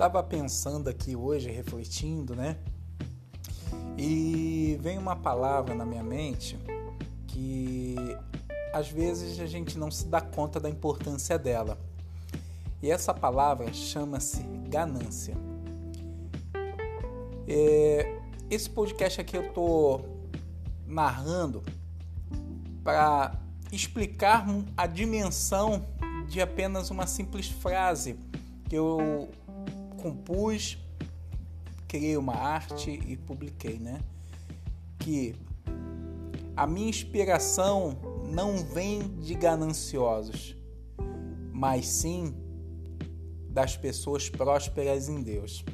estava pensando aqui hoje, refletindo, né? E vem uma palavra na minha mente que às vezes a gente não se dá conta da importância dela. E essa palavra chama-se ganância. É, esse podcast aqui eu tô narrando para explicar a dimensão de apenas uma simples frase que eu compus, criei uma arte e publiquei, né? Que a minha inspiração não vem de gananciosos, mas sim das pessoas prósperas em Deus.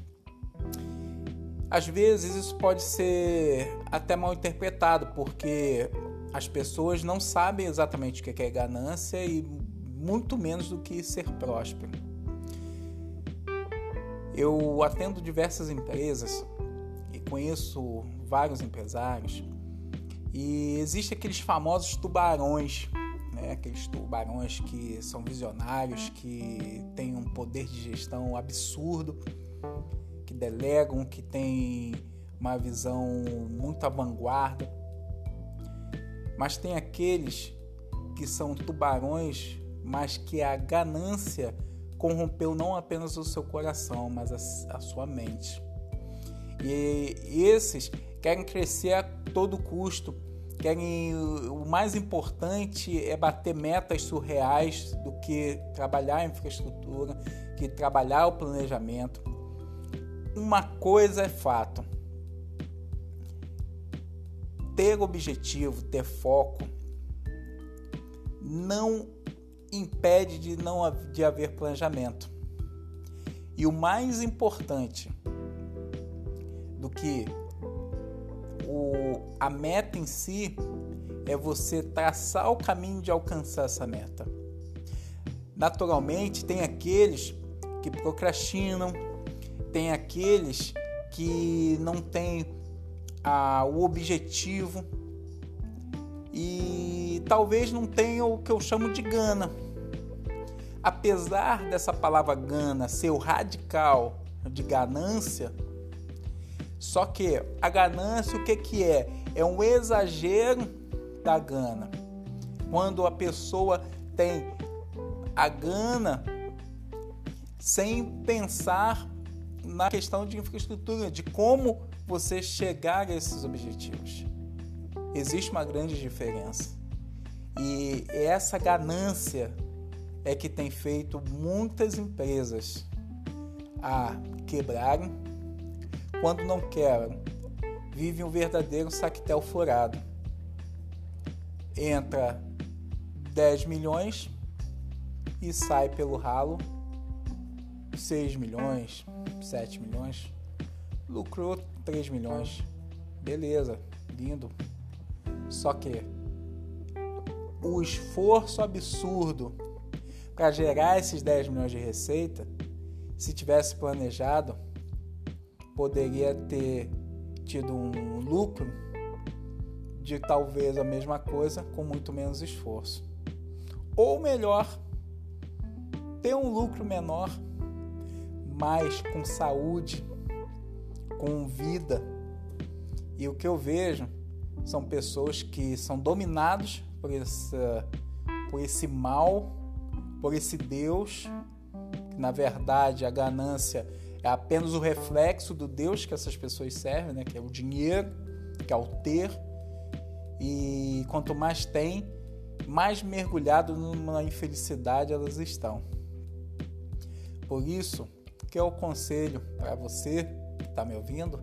Às vezes isso pode ser até mal interpretado, porque as pessoas não sabem exatamente o que é ganância e muito menos do que ser próspero. Eu atendo diversas empresas e conheço vários empresários e existe aqueles famosos tubarões, né? aqueles tubarões que são visionários, que têm um poder de gestão absurdo, que delegam, que têm uma visão muito à vanguarda. Mas tem aqueles que são tubarões, mas que a ganância corrompeu não apenas o seu coração, mas a, a sua mente. E esses querem crescer a todo custo, querem o mais importante é bater metas surreais do que trabalhar a infraestrutura, que trabalhar o planejamento. Uma coisa é fato: ter objetivo, ter foco, não impede de não de haver planejamento. E o mais importante do que o, a meta em si é você traçar o caminho de alcançar essa meta. Naturalmente, tem aqueles que procrastinam, tem aqueles que não têm ah, o objetivo e talvez não tenham o que eu chamo de gana apesar dessa palavra gana ser o radical de ganância, só que a ganância o que, que é? É um exagero da gana. Quando a pessoa tem a gana sem pensar na questão de infraestrutura, de como você chegar a esses objetivos. Existe uma grande diferença. E essa ganância é que tem feito muitas empresas a quebrarem quando não querem. Vive um verdadeiro saquetel furado. Entra 10 milhões e sai pelo ralo 6 milhões, 7 milhões. Lucrou 3 milhões. Beleza, lindo. Só que o esforço absurdo para gerar esses 10 milhões de receita, se tivesse planejado, poderia ter tido um lucro de talvez a mesma coisa com muito menos esforço. Ou melhor, ter um lucro menor, mas com saúde, com vida. E o que eu vejo são pessoas que são dominados por esse, por esse mal por esse Deus, que na verdade a ganância é apenas o reflexo do Deus que essas pessoas servem, né? que é o dinheiro, que é o ter. E quanto mais tem, mais mergulhado numa infelicidade elas estão. Por isso, que eu conselho para você que está me ouvindo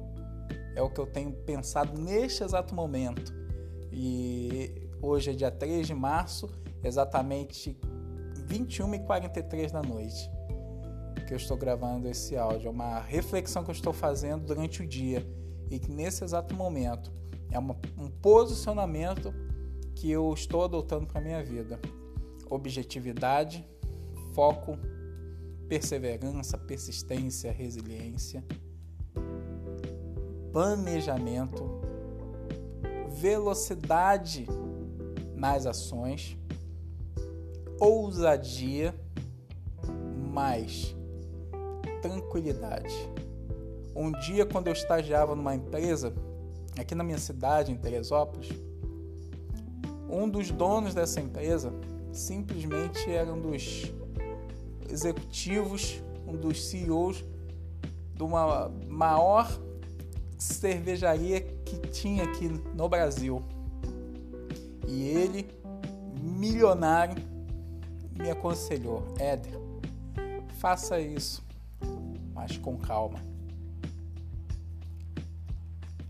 é o que eu tenho pensado neste exato momento. E hoje é dia 3 de março, exatamente 21h43 da noite que eu estou gravando esse áudio. É uma reflexão que eu estou fazendo durante o dia e que nesse exato momento é uma, um posicionamento que eu estou adotando para minha vida. Objetividade, foco, perseverança, persistência, resiliência, planejamento, velocidade nas ações ousadia, mas tranquilidade. Um dia, quando eu estagiava numa empresa, aqui na minha cidade, em Teresópolis, um dos donos dessa empresa simplesmente era um dos executivos, um dos CEOs de uma maior cervejaria que tinha aqui no Brasil. E ele, milionário, me aconselhou: Éder, faça isso, mas com calma.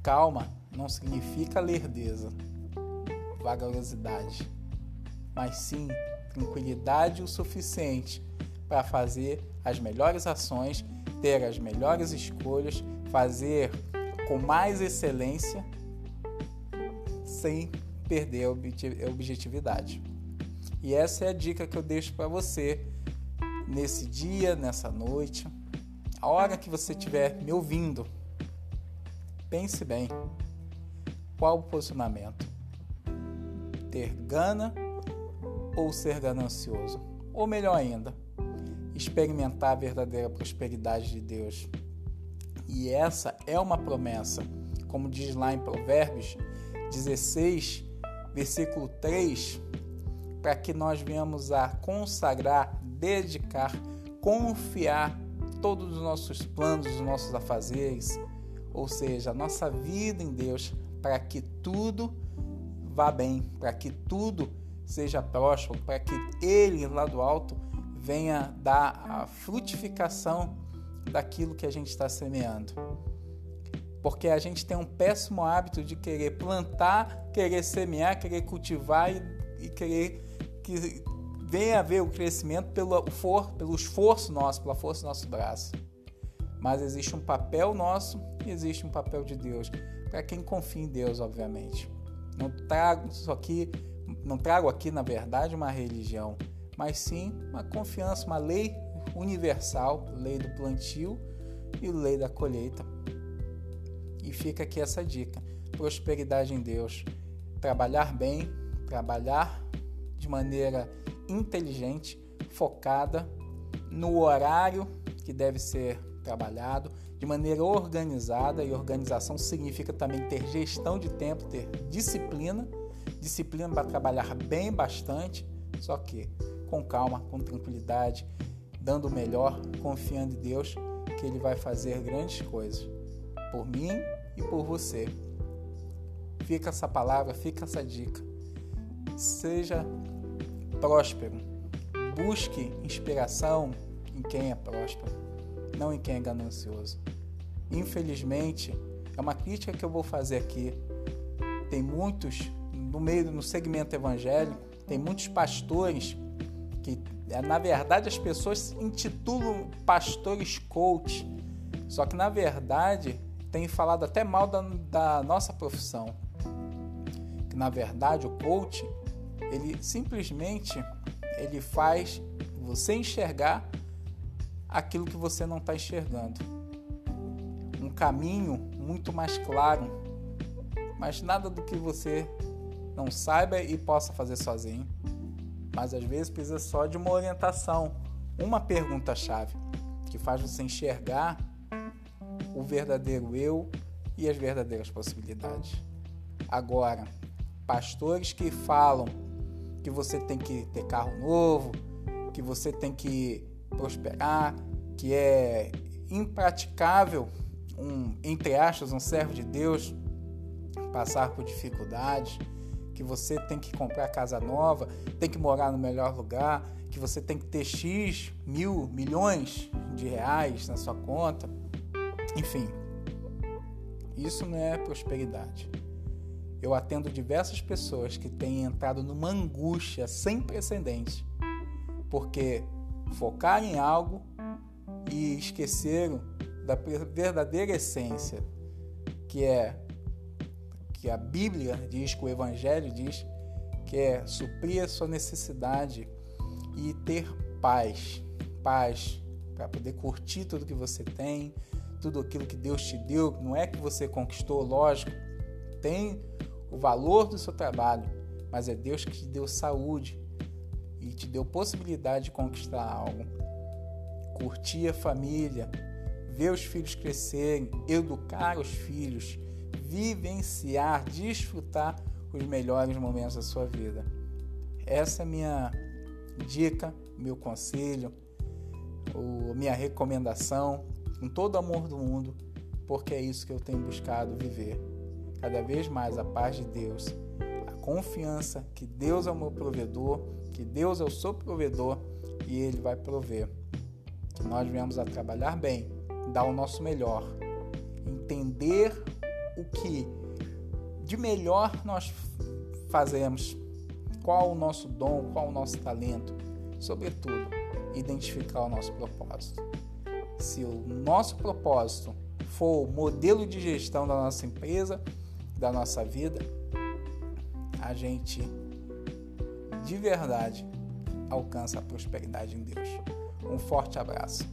Calma não significa lerdeza, vagarosidade, mas sim tranquilidade o suficiente para fazer as melhores ações, ter as melhores escolhas, fazer com mais excelência, sem perder a objetividade. E essa é a dica que eu deixo para você nesse dia, nessa noite, a hora que você estiver me ouvindo. Pense bem. Qual o posicionamento? Ter gana ou ser ganancioso? Ou melhor ainda, experimentar a verdadeira prosperidade de Deus. E essa é uma promessa, como diz lá em Provérbios 16, versículo 3, para que nós venhamos a consagrar, dedicar, confiar todos os nossos planos, os nossos afazeres, ou seja, a nossa vida em Deus, para que tudo vá bem, para que tudo seja próspero, para que Ele lá do alto venha dar a frutificação daquilo que a gente está semeando. Porque a gente tem um péssimo hábito de querer plantar, querer semear, querer cultivar e, e querer que venha haver o crescimento pelo, for, pelo esforço nosso, pela força do nosso braço. Mas existe um papel nosso e existe um papel de Deus. Para quem confia em Deus, obviamente. Não trago isso aqui, não trago aqui, na verdade, uma religião mas sim uma confiança, uma lei universal, lei do plantio e lei da colheita. E fica aqui essa dica: prosperidade em Deus, trabalhar bem, trabalhar de maneira inteligente, focada no horário que deve ser trabalhado, de maneira organizada, e organização significa também ter gestão de tempo, ter disciplina, disciplina para trabalhar bem bastante, só que com calma, com tranquilidade, dando o melhor, confiando em Deus que Ele vai fazer grandes coisas por mim e por você. Fica essa palavra, fica essa dica. Seja próspero. Busque inspiração em quem é próspero, não em quem é ganancioso. Infelizmente, é uma crítica que eu vou fazer aqui. Tem muitos no meio no segmento evangélico, tem muitos pastores que na verdade as pessoas intitulam pastores coach, só que na verdade tem falado até mal da, da nossa profissão. Que na verdade o coach ele simplesmente ele faz você enxergar aquilo que você não está enxergando. Um caminho muito mais claro, mas nada do que você não saiba e possa fazer sozinho mas às vezes precisa só de uma orientação, uma pergunta-chave que faz você enxergar o verdadeiro eu e as verdadeiras possibilidades. Agora, pastores que falam que você tem que ter carro novo, que você tem que prosperar, que é impraticável um entre aspas um servo de Deus passar por dificuldades, que você tem que comprar casa nova, tem que morar no melhor lugar, que você tem que ter X mil, milhões de reais na sua conta. Enfim, isso não é prosperidade. Eu atendo diversas pessoas que têm entrado numa angústia sem precedentes, porque focaram em algo e esqueceram da verdadeira essência, que é que a Bíblia diz, que o Evangelho diz, que é suprir a sua necessidade e ter paz. Paz para poder curtir tudo que você tem, tudo aquilo que Deus te deu. Não é que você conquistou, lógico, tem o valor do seu trabalho, mas é Deus que te deu saúde e te deu possibilidade de conquistar algo. curtir a família, ver os filhos crescerem, educar os filhos, vivenciar, desfrutar os melhores momentos da sua vida. Essa é minha dica, meu conselho, minha recomendação, com todo o amor do mundo, porque é isso que eu tenho buscado viver. Cada vez mais a paz de Deus, a confiança que Deus é o meu provedor, que Deus é o seu provedor e Ele vai prover. Nós viemos a trabalhar bem, dar o nosso melhor, entender o que de melhor nós fazemos, qual o nosso dom, qual o nosso talento, sobretudo, identificar o nosso propósito. Se o nosso propósito for o modelo de gestão da nossa empresa, da nossa vida, a gente de verdade alcança a prosperidade em Deus. Um forte abraço.